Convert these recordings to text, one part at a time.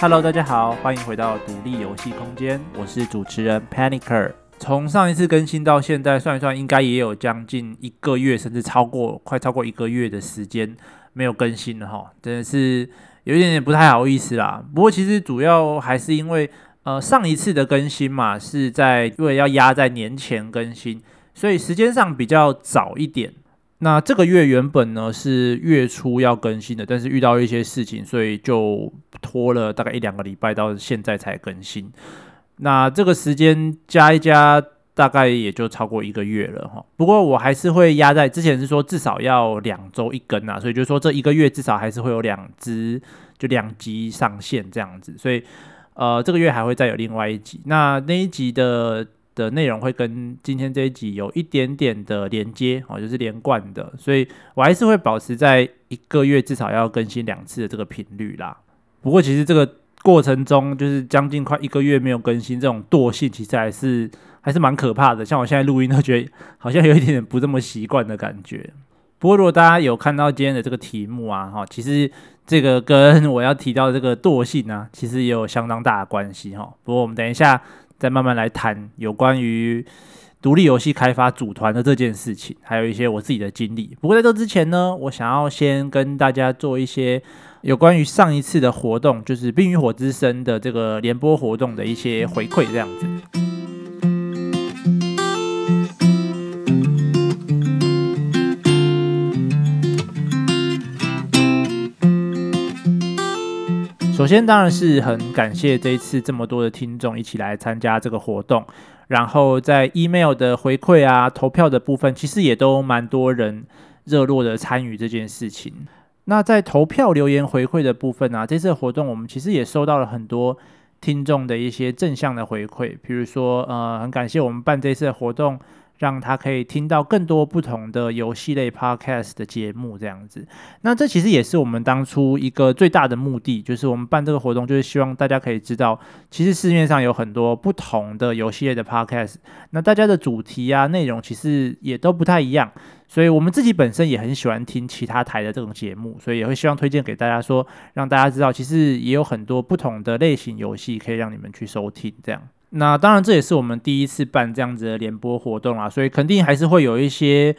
Hello，大家好，欢迎回到独立游戏空间，我是主持人 Panicer。从上一次更新到现在，算一算，应该也有将近一个月，甚至超过快超过一个月的时间没有更新了哈，真的是有一点点不太好意思啦。不过其实主要还是因为呃上一次的更新嘛，是在因为要压在年前更新，所以时间上比较早一点。那这个月原本呢是月初要更新的，但是遇到一些事情，所以就拖了大概一两个礼拜，到现在才更新。那这个时间加一加，大概也就超过一个月了哈。不过我还是会压在之前是说至少要两周一更啊，所以就是说这一个月至少还是会有两支，就两集上线这样子。所以呃，这个月还会再有另外一集。那那一集的。的内容会跟今天这一集有一点点的连接哦，就是连贯的，所以我还是会保持在一个月至少要更新两次的这个频率啦。不过其实这个过程中，就是将近快一个月没有更新，这种惰性其实还是还是蛮可怕的。像我现在录音都觉得好像有一点点不这么习惯的感觉。不过如果大家有看到今天的这个题目啊，哈，其实这个跟我要提到这个惰性呢，其实也有相当大的关系哈。不过我们等一下。再慢慢来谈有关于独立游戏开发组团的这件事情，还有一些我自己的经历。不过在这之前呢，我想要先跟大家做一些有关于上一次的活动，就是《冰与火之声》的这个联播活动的一些回馈，这样子。首先当然是很感谢这一次这么多的听众一起来参加这个活动，然后在 email 的回馈啊、投票的部分，其实也都蛮多人热络的参与这件事情。那在投票留言回馈的部分啊，这次活动我们其实也收到了很多听众的一些正向的回馈，比如说呃，很感谢我们办这次的活动。让他可以听到更多不同的游戏类 podcast 的节目，这样子。那这其实也是我们当初一个最大的目的，就是我们办这个活动，就是希望大家可以知道，其实市面上有很多不同的游戏类的 podcast，那大家的主题啊、内容其实也都不太一样。所以我们自己本身也很喜欢听其他台的这种节目，所以也会希望推荐给大家说，让大家知道，其实也有很多不同的类型游戏可以让你们去收听，这样。那当然，这也是我们第一次办这样子的联播活动啊，所以肯定还是会有一些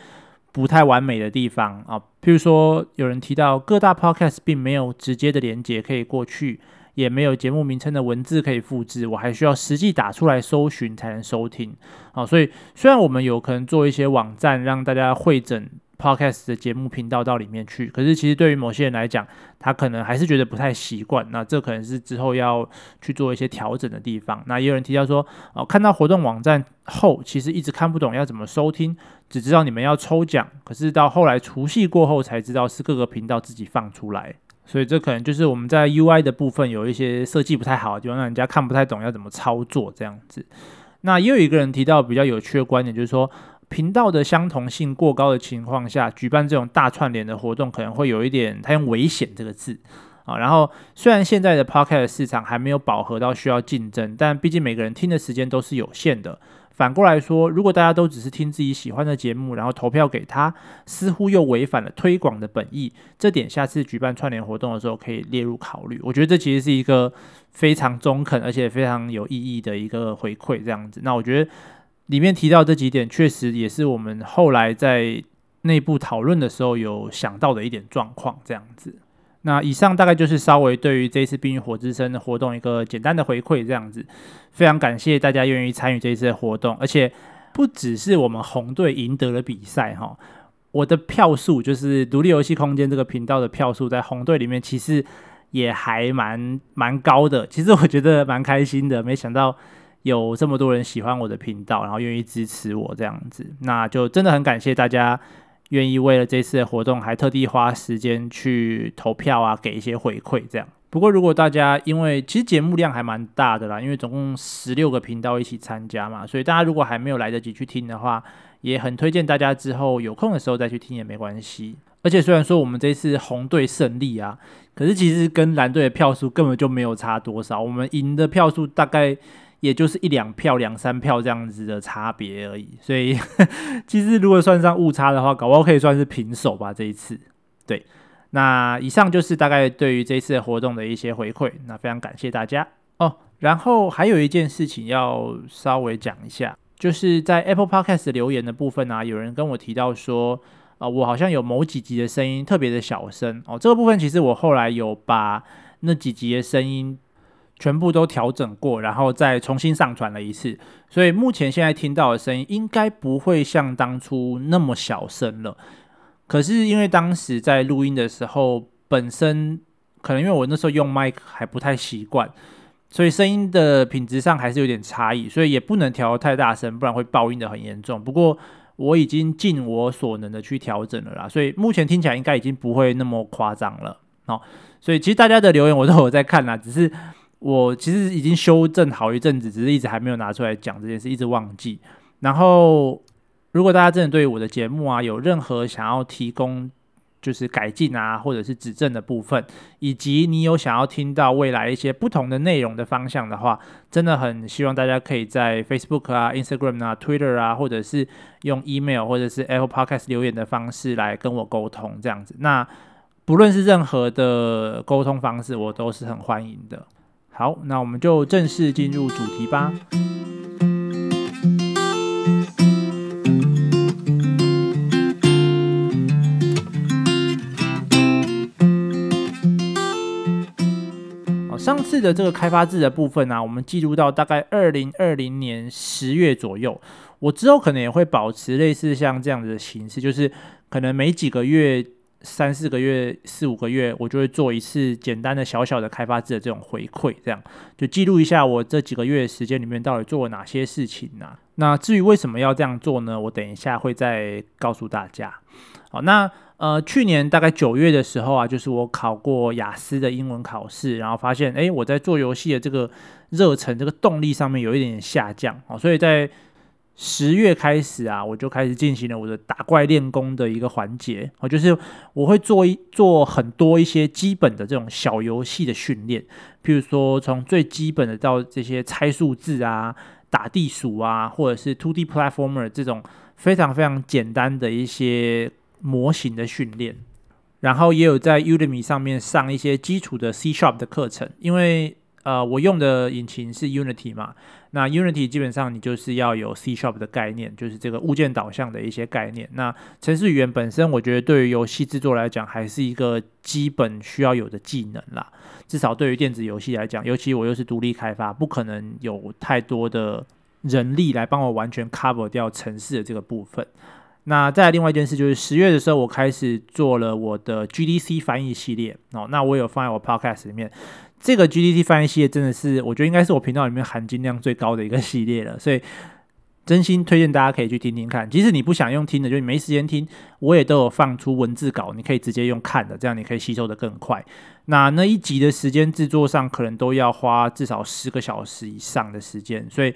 不太完美的地方啊。譬如说，有人提到各大 podcast 并没有直接的连接可以过去，也没有节目名称的文字可以复制，我还需要实际打出来搜寻才能收听啊。所以，虽然我们有可能做一些网站让大家会诊。Podcast 的节目频道到里面去，可是其实对于某些人来讲，他可能还是觉得不太习惯。那这可能是之后要去做一些调整的地方。那也有人提到说，哦，看到活动网站后，其实一直看不懂要怎么收听，只知道你们要抽奖，可是到后来除夕过后才知道是各个频道自己放出来。所以这可能就是我们在 UI 的部分有一些设计不太好，就让人家看不太懂要怎么操作这样子。那也有一个人提到比较有趣的观点，就是说。频道的相同性过高的情况下，举办这种大串联的活动可能会有一点，他用危险这个字啊。然后，虽然现在的 Podcast 市场还没有饱和到需要竞争，但毕竟每个人听的时间都是有限的。反过来说，如果大家都只是听自己喜欢的节目，然后投票给他，似乎又违反了推广的本意。这点下次举办串联活动的时候可以列入考虑。我觉得这其实是一个非常中肯而且非常有意义的一个回馈，这样子。那我觉得。里面提到这几点，确实也是我们后来在内部讨论的时候有想到的一点状况，这样子。那以上大概就是稍微对于这一次《冰与火之声》的活动一个简单的回馈，这样子。非常感谢大家愿意参与这一次的活动，而且不只是我们红队赢得了比赛哈，我的票数就是独立游戏空间这个频道的票数，在红队里面其实也还蛮蛮高的。其实我觉得蛮开心的，没想到。有这么多人喜欢我的频道，然后愿意支持我这样子，那就真的很感谢大家愿意为了这次的活动还特地花时间去投票啊，给一些回馈这样。不过如果大家因为其实节目量还蛮大的啦，因为总共十六个频道一起参加嘛，所以大家如果还没有来得及去听的话，也很推荐大家之后有空的时候再去听也没关系。而且虽然说我们这次红队胜利啊，可是其实跟蓝队的票数根本就没有差多少，我们赢的票数大概也就是一两票、两三票这样子的差别而已。所以 其实如果算上误差的话，搞不好可以算是平手吧。这一次，对，那以上就是大概对于这一次活动的一些回馈。那非常感谢大家哦。然后还有一件事情要稍微讲一下，就是在 Apple Podcast 留言的部分啊，有人跟我提到说。啊、我好像有某几集的声音特别的小声哦。这个部分其实我后来有把那几集的声音全部都调整过，然后再重新上传了一次。所以目前现在听到的声音应该不会像当初那么小声了。可是因为当时在录音的时候，本身可能因为我那时候用麦克还不太习惯，所以声音的品质上还是有点差异，所以也不能调太大声，不然会爆音的很严重。不过。我已经尽我所能的去调整了啦，所以目前听起来应该已经不会那么夸张了。哦，所以其实大家的留言我都有在看啦，只是我其实已经修正好一阵子，只是一直还没有拿出来讲这件事，一直忘记。然后，如果大家真的对我的节目啊有任何想要提供，就是改进啊，或者是指正的部分，以及你有想要听到未来一些不同的内容的方向的话，真的很希望大家可以在 Facebook 啊、Instagram 啊、Twitter 啊，或者是用 Email 或者是 Apple Podcast 留言的方式来跟我沟通，这样子。那不论是任何的沟通方式，我都是很欢迎的。好，那我们就正式进入主题吧。上次的这个开发制的部分呢、啊，我们记录到大概二零二零年十月左右。我之后可能也会保持类似像这样子的形式，就是可能每几个月、三四个月、四五个月，我就会做一次简单的小小的开发者的这种回馈，这样就记录一下我这几个月时间里面到底做了哪些事情呢、那至于为什么要这样做呢？我等一下会再告诉大家。好，那。呃，去年大概九月的时候啊，就是我考过雅思的英文考试，然后发现，哎，我在做游戏的这个热忱、这个动力上面有一点点下降哦，所以在十月开始啊，我就开始进行了我的打怪练功的一个环节哦，就是我会做一做很多一些基本的这种小游戏的训练，譬如说从最基本的到这些猜数字啊、打地鼠啊，或者是 Two D platformer 这种非常非常简单的一些。模型的训练，然后也有在 Udemy 上面上一些基础的 C Sharp 的课程，因为呃我用的引擎是 Unity 嘛，那 Unity 基本上你就是要有 C Sharp 的概念，就是这个物件导向的一些概念。那程式语言本身，我觉得对于游戏制作来讲，还是一个基本需要有的技能啦。至少对于电子游戏来讲，尤其我又是独立开发，不可能有太多的人力来帮我完全 cover 掉城市的这个部分。那再来另外一件事，就是十月的时候，我开始做了我的 GDC 翻译系列哦。那我有放在我 Podcast 里面，这个 GDT 翻译系列真的是，我觉得应该是我频道里面含金量最高的一个系列了。所以真心推荐大家可以去听听看。即使你不想用听的，就你没时间听，我也都有放出文字稿，你可以直接用看的，这样你可以吸收得更快。那那一集的时间制作上，可能都要花至少十个小时以上的时间，所以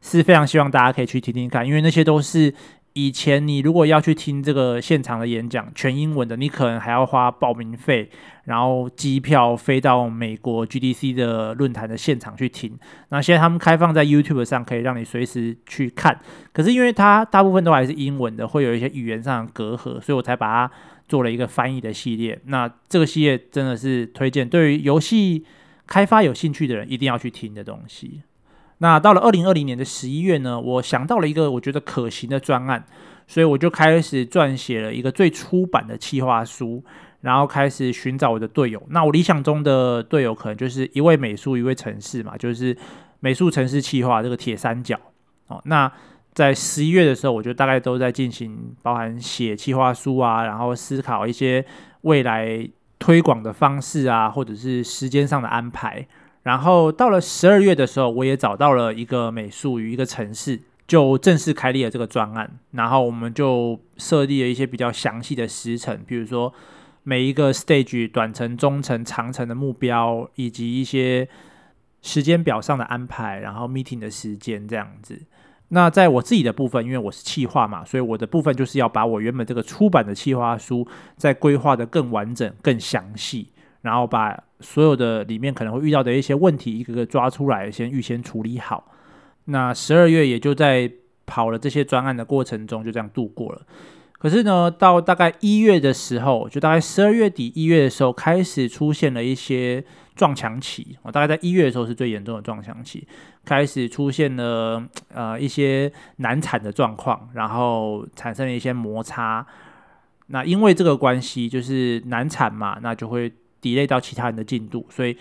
是非常希望大家可以去听听看，因为那些都是。以前你如果要去听这个现场的演讲，全英文的，你可能还要花报名费，然后机票飞到美国 GDC 的论坛的现场去听。那现在他们开放在 YouTube 上，可以让你随时去看。可是因为它大部分都还是英文的，会有一些语言上的隔阂，所以我才把它做了一个翻译的系列。那这个系列真的是推荐，对于游戏开发有兴趣的人一定要去听的东西。那到了二零二零年的十一月呢，我想到了一个我觉得可行的专案，所以我就开始撰写了一个最初版的企划书，然后开始寻找我的队友。那我理想中的队友可能就是一位美术，一位城市嘛，就是美术、城市、企划这个铁三角。哦，那在十一月的时候，我就大概都在进行，包含写企划书啊，然后思考一些未来推广的方式啊，或者是时间上的安排。然后到了十二月的时候，我也找到了一个美术与一个城市，就正式开立了这个专案。然后我们就设立了一些比较详细的时程，比如说每一个 stage 短程、中程、长程的目标，以及一些时间表上的安排，然后 meeting 的时间这样子。那在我自己的部分，因为我是企划嘛，所以我的部分就是要把我原本这个出版的企划书再规划得更完整、更详细，然后把所有的里面可能会遇到的一些问题一个个抓出来，先预先处理好。那十二月也就在跑了这些专案的过程中，就这样度过了。可是呢，到大概一月的时候，就大概十二月底一月的时候，开始出现了一些撞墙期。我大概在一月的时候是最严重的撞墙期，开始出现了呃一些难产的状况，然后产生了一些摩擦。那因为这个关系，就是难产嘛，那就会 delay 到其他人的进度，所以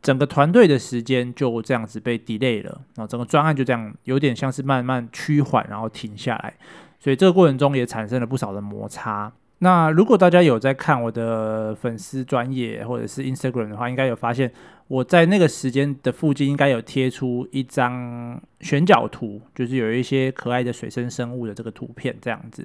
整个团队的时间就这样子被 delay 了。然后整个专案就这样有点像是慢慢趋缓，然后停下来。所以这个过程中也产生了不少的摩擦。那如果大家有在看我的粉丝专业或者是 Instagram 的话，应该有发现我在那个时间的附近应该有贴出一张选角图，就是有一些可爱的水生生物的这个图片这样子。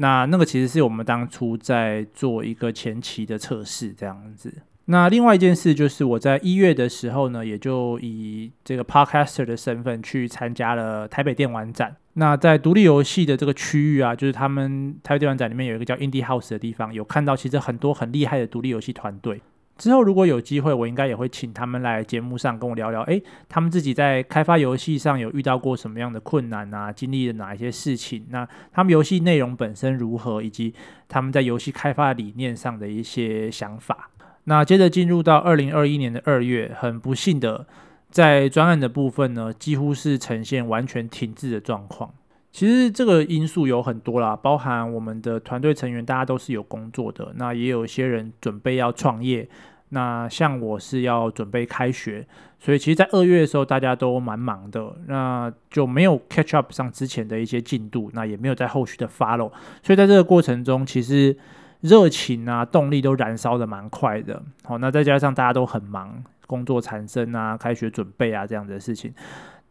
那那个其实是我们当初在做一个前期的测试这样子。那另外一件事就是我在一月的时候呢，也就以这个 Podcaster 的身份去参加了台北电玩展。那在独立游戏的这个区域啊，就是他们台北电玩展里面有一个叫 Indie House 的地方，有看到其实很多很厉害的独立游戏团队。之后如果有机会，我应该也会请他们来节目上跟我聊聊，诶，他们自己在开发游戏上有遇到过什么样的困难啊，经历了哪一些事情？那他们游戏内容本身如何，以及他们在游戏开发理念上的一些想法。那接着进入到二零二一年的二月，很不幸的，在专案的部分呢，几乎是呈现完全停滞的状况。其实这个因素有很多啦，包含我们的团队成员大家都是有工作的，那也有一些人准备要创业，那像我是要准备开学，所以其实，在二月的时候大家都蛮忙的，那就没有 catch up 上之前的一些进度，那也没有在后续的 follow，所以在这个过程中，其实。热情啊，动力都燃烧得蛮快的。好，那再加上大家都很忙，工作产生啊，开学准备啊这样子的事情，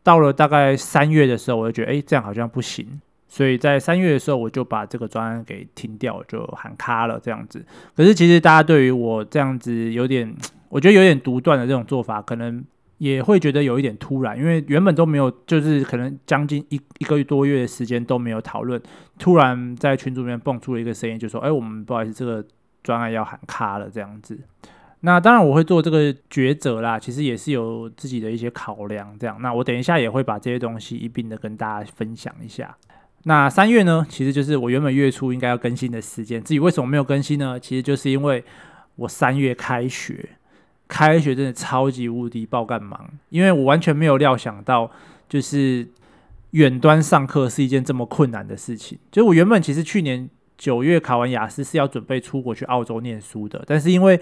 到了大概三月的时候，我就觉得，哎，这样好像不行。所以在三月的时候，我就把这个专案给停掉，就喊卡了这样子。可是其实大家对于我这样子有点，我觉得有点独断的这种做法，可能。也会觉得有一点突然，因为原本都没有，就是可能将近一一个多月的时间都没有讨论，突然在群组里面蹦出了一个声音，就说：“哎，我们不好意思，这个专案要喊卡了。”这样子。那当然我会做这个抉择啦，其实也是有自己的一些考量。这样，那我等一下也会把这些东西一并的跟大家分享一下。那三月呢，其实就是我原本月初应该要更新的时间。至于为什么没有更新呢？其实就是因为我三月开学。开学真的超级无敌爆干忙，因为我完全没有料想到，就是远端上课是一件这么困难的事情。就我原本其实去年九月考完雅思是要准备出国去澳洲念书的，但是因为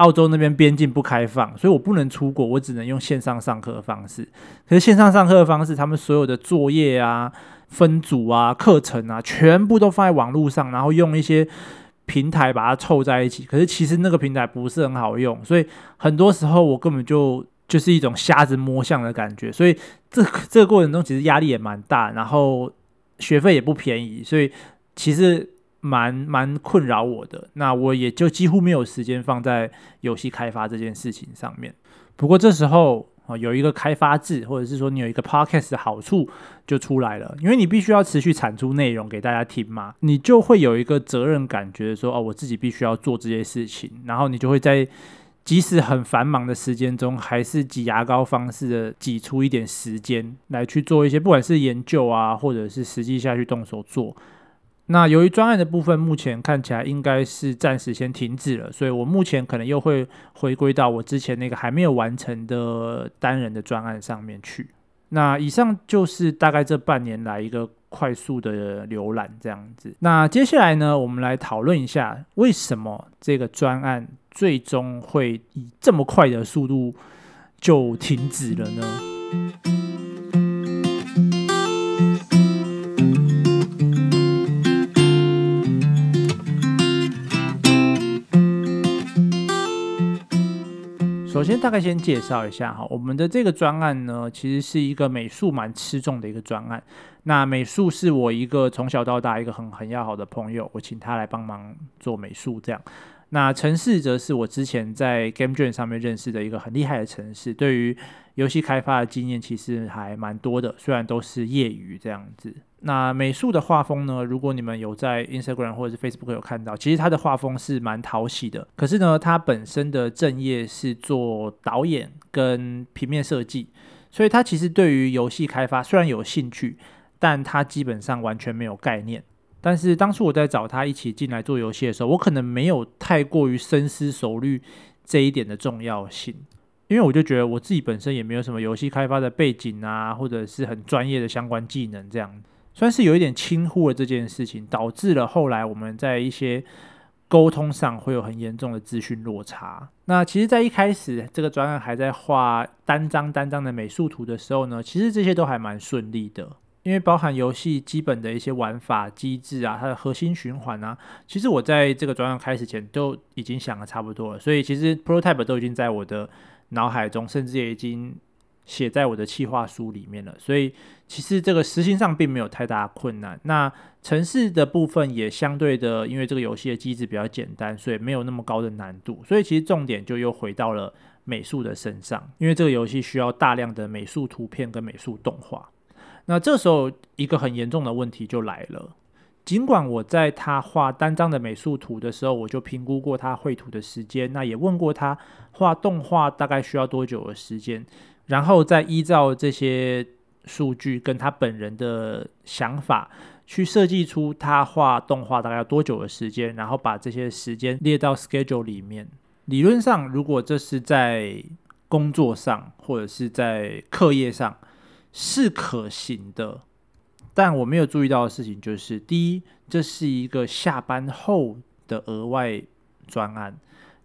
澳洲那边边境不开放，所以我不能出国，我只能用线上上课的方式。可是线上上课的方式，他们所有的作业啊、分组啊、课程啊，全部都放在网络上，然后用一些。平台把它凑在一起，可是其实那个平台不是很好用，所以很多时候我根本就就是一种瞎子摸象的感觉，所以这这个过程中其实压力也蛮大，然后学费也不便宜，所以其实蛮蛮困扰我的。那我也就几乎没有时间放在游戏开发这件事情上面。不过这时候啊。有一个开发制，或者是说你有一个 podcast 的好处就出来了，因为你必须要持续产出内容给大家听嘛，你就会有一个责任感，觉得说哦，我自己必须要做这些事情，然后你就会在即使很繁忙的时间中，还是挤牙膏方式的挤出一点时间来去做一些，不管是研究啊，或者是实际下去动手做。那由于专案的部分目前看起来应该是暂时先停止了，所以我目前可能又会回归到我之前那个还没有完成的单人的专案上面去。那以上就是大概这半年来一个快速的浏览这样子。那接下来呢，我们来讨论一下为什么这个专案最终会以这么快的速度就停止了呢？首先，大概先介绍一下哈，我们的这个专案呢，其实是一个美术蛮吃重的一个专案。那美术是我一个从小到大一个很很要好的朋友，我请他来帮忙做美术这样。那城市则是我之前在 GameJam 上面认识的一个很厉害的城市，对于游戏开发的经验其实还蛮多的，虽然都是业余这样子。那美术的画风呢？如果你们有在 Instagram 或者是 Facebook 有看到，其实它的画风是蛮讨喜的。可是呢，它本身的正业是做导演跟平面设计，所以他其实对于游戏开发虽然有兴趣，但他基本上完全没有概念。但是当初我在找他一起进来做游戏的时候，我可能没有太过于深思熟虑这一点的重要性，因为我就觉得我自己本身也没有什么游戏开发的背景啊，或者是很专业的相关技能，这样算是有一点轻忽了这件事情，导致了后来我们在一些沟通上会有很严重的资讯落差。那其实，在一开始这个专案还在画单张单张的美术图的时候呢，其实这些都还蛮顺利的。因为包含游戏基本的一些玩法机制啊，它的核心循环啊，其实我在这个专案开始前都已经想的差不多了，所以其实 prototype 都已经在我的脑海中，甚至也已经写在我的企划书里面了。所以其实这个实行上并没有太大困难。那城市的部分也相对的，因为这个游戏的机制比较简单，所以没有那么高的难度。所以其实重点就又回到了美术的身上，因为这个游戏需要大量的美术图片跟美术动画。那这时候一个很严重的问题就来了。尽管我在他画单张的美术图的时候，我就评估过他绘图的时间，那也问过他画动画大概需要多久的时间，然后再依照这些数据跟他本人的想法去设计出他画动画大概要多久的时间，然后把这些时间列到 schedule 里面。理论上，如果这是在工作上或者是在课业上，是可行的，但我没有注意到的事情就是：第一，这是一个下班后的额外专案；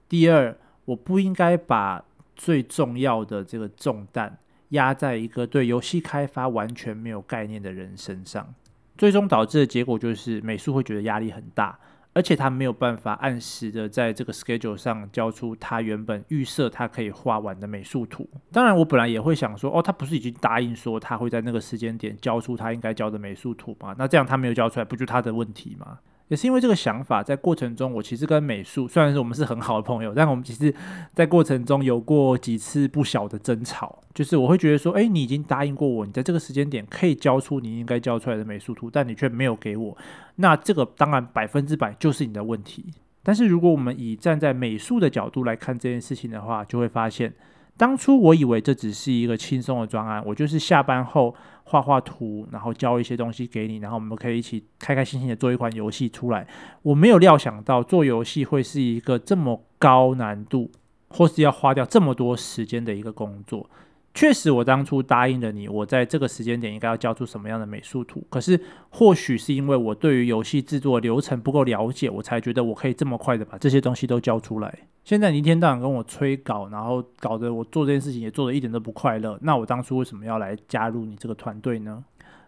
第二，我不应该把最重要的这个重担压在一个对游戏开发完全没有概念的人身上，最终导致的结果就是美术会觉得压力很大。而且他没有办法按时的在这个 schedule 上交出他原本预设他可以画完的美术图。当然，我本来也会想说，哦，他不是已经答应说他会在那个时间点交出他应该交的美术图吗？那这样他没有交出来，不就他的问题吗？也是因为这个想法，在过程中，我其实跟美术虽然是我们是很好的朋友，但我们其实，在过程中有过几次不小的争吵。就是我会觉得说，诶，你已经答应过我，你在这个时间点可以交出你应该交出来的美术图，但你却没有给我，那这个当然百分之百就是你的问题。但是如果我们以站在美术的角度来看这件事情的话，就会发现。当初我以为这只是一个轻松的专案，我就是下班后画画图，然后交一些东西给你，然后我们可以一起开开心心的做一款游戏出来。我没有料想到做游戏会是一个这么高难度，或是要花掉这么多时间的一个工作。确实，我当初答应了你，我在这个时间点应该要交出什么样的美术图。可是，或许是因为我对于游戏制作流程不够了解，我才觉得我可以这么快的把这些东西都交出来。现在你一天到晚跟我催稿，然后搞得我做这件事情也做得一点都不快乐。那我当初为什么要来加入你这个团队呢？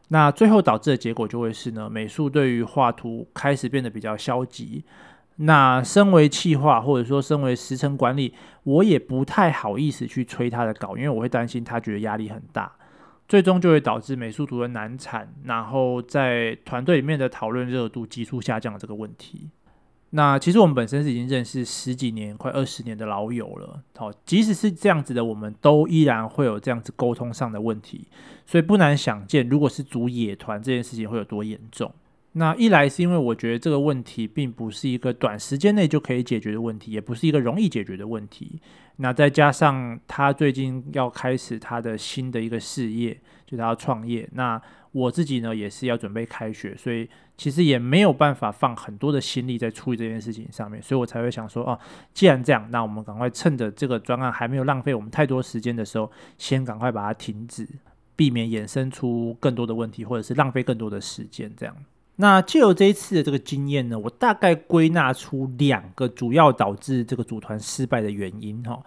那最后导致的结果就会是呢，美术对于画图开始变得比较消极。那身为企划，或者说身为时程管理，我也不太好意思去催他的稿，因为我会担心他觉得压力很大，最终就会导致美术图的难产，然后在团队里面的讨论热度急速下降这个问题。那其实我们本身是已经认识十几年、快二十年的老友了，好，即使是这样子的，我们都依然会有这样子沟通上的问题，所以不难想见，如果是组野团这件事情会有多严重。那一来是因为我觉得这个问题并不是一个短时间内就可以解决的问题，也不是一个容易解决的问题。那再加上他最近要开始他的新的一个事业，就他要创业。那我自己呢也是要准备开学，所以其实也没有办法放很多的心力在处理这件事情上面。所以我才会想说，哦，既然这样，那我们赶快趁着这个专案还没有浪费我们太多时间的时候，先赶快把它停止，避免衍生出更多的问题，或者是浪费更多的时间，这样。那借由这一次的这个经验呢，我大概归纳出两个主要导致这个组团失败的原因哈。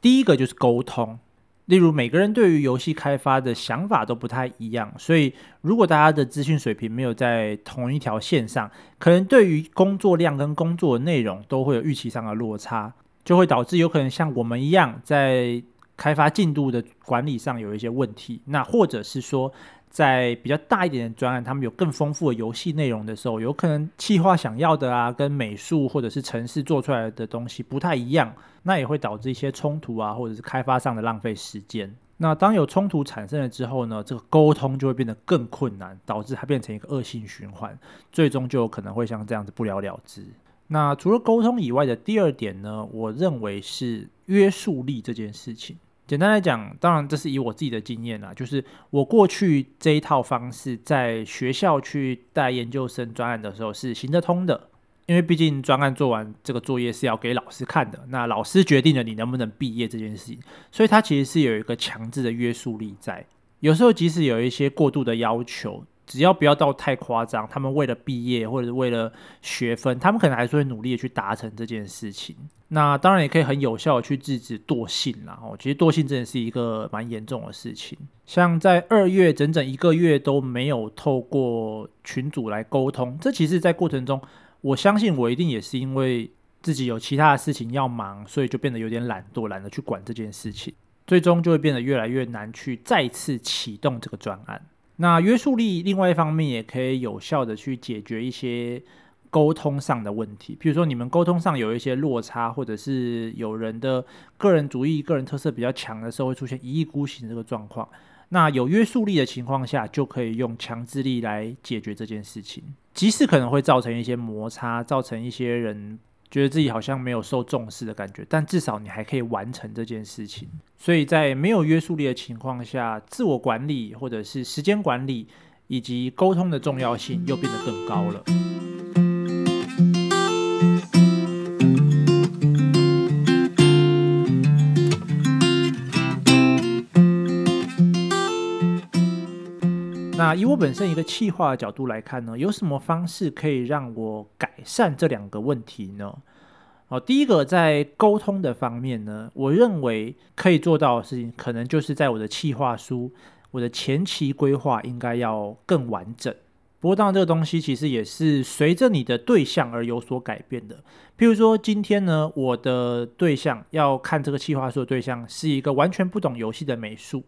第一个就是沟通，例如每个人对于游戏开发的想法都不太一样，所以如果大家的资讯水平没有在同一条线上，可能对于工作量跟工作内容都会有预期上的落差，就会导致有可能像我们一样在开发进度的管理上有一些问题，那或者是说。在比较大一点的专案，他们有更丰富的游戏内容的时候，有可能企划想要的啊，跟美术或者是程式做出来的东西不太一样，那也会导致一些冲突啊，或者是开发上的浪费时间。那当有冲突产生了之后呢，这个沟通就会变得更困难，导致它变成一个恶性循环，最终就有可能会像这样子不了了之。那除了沟通以外的第二点呢，我认为是约束力这件事情。简单来讲，当然这是以我自己的经验啦，就是我过去这一套方式在学校去带研究生专案的时候是行得通的。因为毕竟专案做完这个作业是要给老师看的，那老师决定了你能不能毕业这件事情，所以它其实是有一个强制的约束力在。有时候即使有一些过度的要求，只要不要到太夸张，他们为了毕业或者是为了学分，他们可能还是会努力的去达成这件事情。那当然也可以很有效的去制止惰性啦。哦，其实惰性真的是一个蛮严重的事情。像在二月整整一个月都没有透过群组来沟通，这其实在过程中。我相信我一定也是因为自己有其他的事情要忙，所以就变得有点懒惰，懒得去管这件事情，最终就会变得越来越难去再次启动这个专案。那约束力另外一方面也可以有效的去解决一些沟通上的问题，比如说你们沟通上有一些落差，或者是有人的个人主义、个人特色比较强的时候，会出现一意孤行这个状况。那有约束力的情况下，就可以用强制力来解决这件事情。即使可能会造成一些摩擦，造成一些人觉得自己好像没有受重视的感觉，但至少你还可以完成这件事情。所以在没有约束力的情况下，自我管理或者是时间管理以及沟通的重要性又变得更高了。以我本身一个企划的角度来看呢，有什么方式可以让我改善这两个问题呢？哦，第一个在沟通的方面呢，我认为可以做到的事情，可能就是在我的企划书，我的前期规划应该要更完整。不过当然，这个东西其实也是随着你的对象而有所改变的。譬如说，今天呢，我的对象要看这个企划书的对象是一个完全不懂游戏的美术。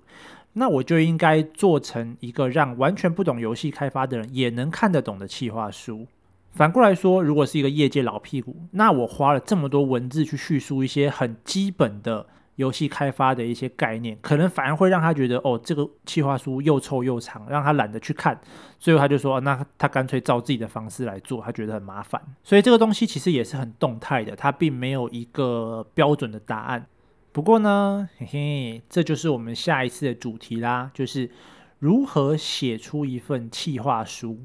那我就应该做成一个让完全不懂游戏开发的人也能看得懂的企划书。反过来说，如果是一个业界老屁股，那我花了这么多文字去叙述一些很基本的游戏开发的一些概念，可能反而会让他觉得，哦，这个企划书又臭又长，让他懒得去看。最后他就说，那他干脆照自己的方式来做，他觉得很麻烦。所以这个东西其实也是很动态的，它并没有一个标准的答案。不过呢，嘿嘿，这就是我们下一次的主题啦，就是如何写出一份企划书，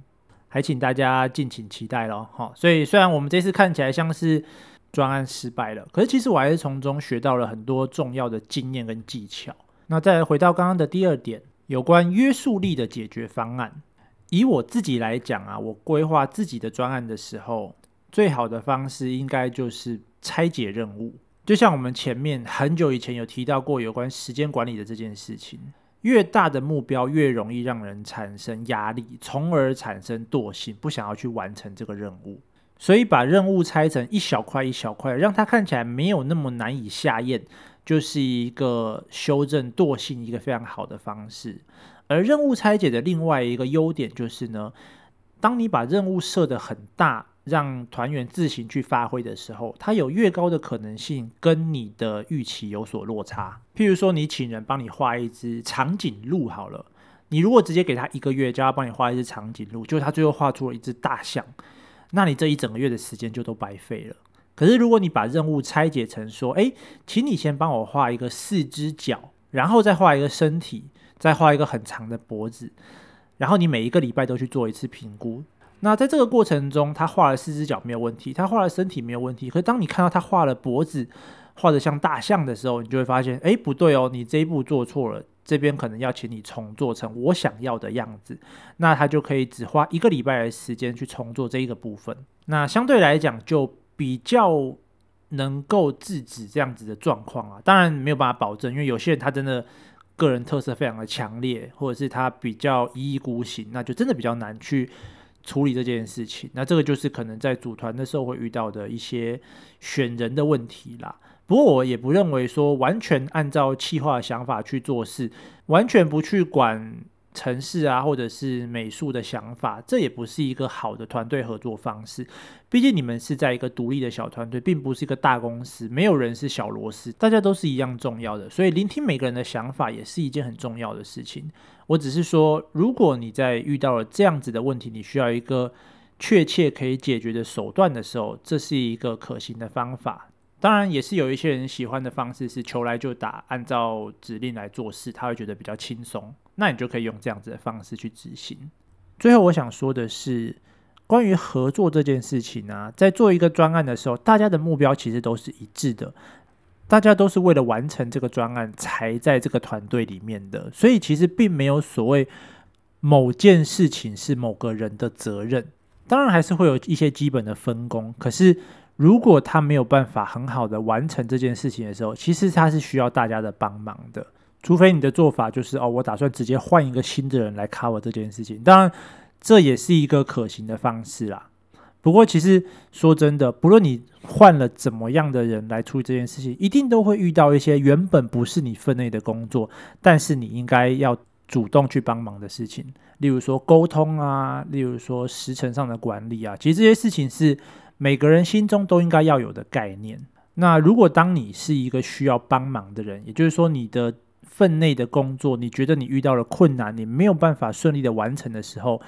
还请大家敬请期待咯。好，所以虽然我们这次看起来像是专案失败了，可是其实我还是从中学到了很多重要的经验跟技巧。那再回到刚刚的第二点，有关约束力的解决方案。以我自己来讲啊，我规划自己的专案的时候，最好的方式应该就是拆解任务。就像我们前面很久以前有提到过有关时间管理的这件事情，越大的目标越容易让人产生压力，从而产生惰性，不想要去完成这个任务。所以把任务拆成一小块一小块，让它看起来没有那么难以下咽，就是一个修正惰性一个非常好的方式。而任务拆解的另外一个优点就是呢，当你把任务设得很大。让团员自行去发挥的时候，它有越高的可能性跟你的预期有所落差。譬如说，你请人帮你画一只长颈鹿好了，你如果直接给他一个月，叫他帮你画一只长颈鹿，就他最后画出了一只大象，那你这一整个月的时间就都白费了。可是如果你把任务拆解成说，诶，请你先帮我画一个四只脚，然后再画一个身体，再画一个很长的脖子，然后你每一个礼拜都去做一次评估。那在这个过程中，他画了四只脚没有问题，他画了身体没有问题。可是当你看到他画了脖子，画得像大象的时候，你就会发现，哎，不对哦，你这一步做错了，这边可能要请你重做成我想要的样子。那他就可以只花一个礼拜的时间去重做这一个部分。那相对来讲，就比较能够制止这样子的状况啊。当然没有办法保证，因为有些人他真的个人特色非常的强烈，或者是他比较一意孤行，那就真的比较难去。处理这件事情，那这个就是可能在组团的时候会遇到的一些选人的问题啦。不过我也不认为说完全按照企划想法去做事，完全不去管城市啊，或者是美术的想法，这也不是一个好的团队合作方式。毕竟你们是在一个独立的小团队，并不是一个大公司，没有人是小螺丝，大家都是一样重要的。所以聆听每个人的想法也是一件很重要的事情。我只是说，如果你在遇到了这样子的问题，你需要一个确切可以解决的手段的时候，这是一个可行的方法。当然，也是有一些人喜欢的方式是球来就打，按照指令来做事，他会觉得比较轻松。那你就可以用这样子的方式去执行。最后，我想说的是，关于合作这件事情啊，在做一个专案的时候，大家的目标其实都是一致的，大家都是为了完成这个专案才在这个团队里面的，所以其实并没有所谓某件事情是某个人的责任。当然，还是会有一些基本的分工，可是。如果他没有办法很好的完成这件事情的时候，其实他是需要大家的帮忙的。除非你的做法就是哦，我打算直接换一个新的人来 cover 这件事情。当然，这也是一个可行的方式啦。不过，其实说真的，不论你换了怎么样的人来处理这件事情，一定都会遇到一些原本不是你分内的工作，但是你应该要主动去帮忙的事情。例如说沟通啊，例如说时程上的管理啊，其实这些事情是。每个人心中都应该要有的概念。那如果当你是一个需要帮忙的人，也就是说你的分内的工作，你觉得你遇到了困难，你没有办法顺利的完成的时候，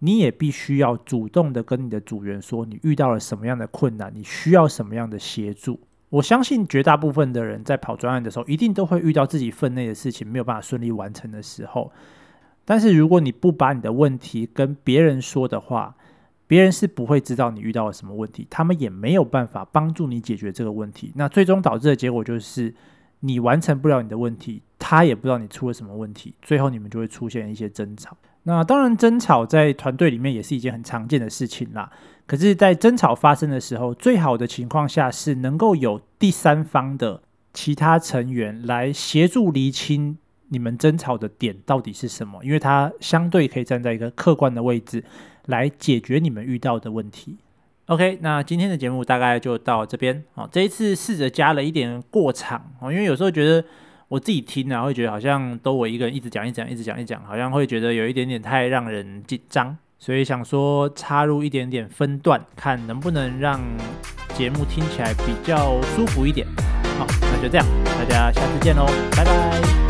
你也必须要主动的跟你的组员说，你遇到了什么样的困难，你需要什么样的协助。我相信绝大部分的人在跑专案的时候，一定都会遇到自己分内的事情没有办法顺利完成的时候。但是如果你不把你的问题跟别人说的话，别人是不会知道你遇到了什么问题，他们也没有办法帮助你解决这个问题。那最终导致的结果就是，你完成不了你的问题，他也不知道你出了什么问题，最后你们就会出现一些争吵。那当然，争吵在团队里面也是一件很常见的事情啦。可是，在争吵发生的时候，最好的情况下是能够有第三方的其他成员来协助厘清你们争吵的点到底是什么，因为他相对可以站在一个客观的位置。来解决你们遇到的问题。OK，那今天的节目大概就到这边。好，这一次试着加了一点过场哦，因为有时候觉得我自己听啊，会觉得好像都我一个人一直讲一讲，一直讲一讲，好像会觉得有一点点太让人紧张，所以想说插入一点点分段，看能不能让节目听起来比较舒服一点。好，那就这样，大家下次见喽，拜拜。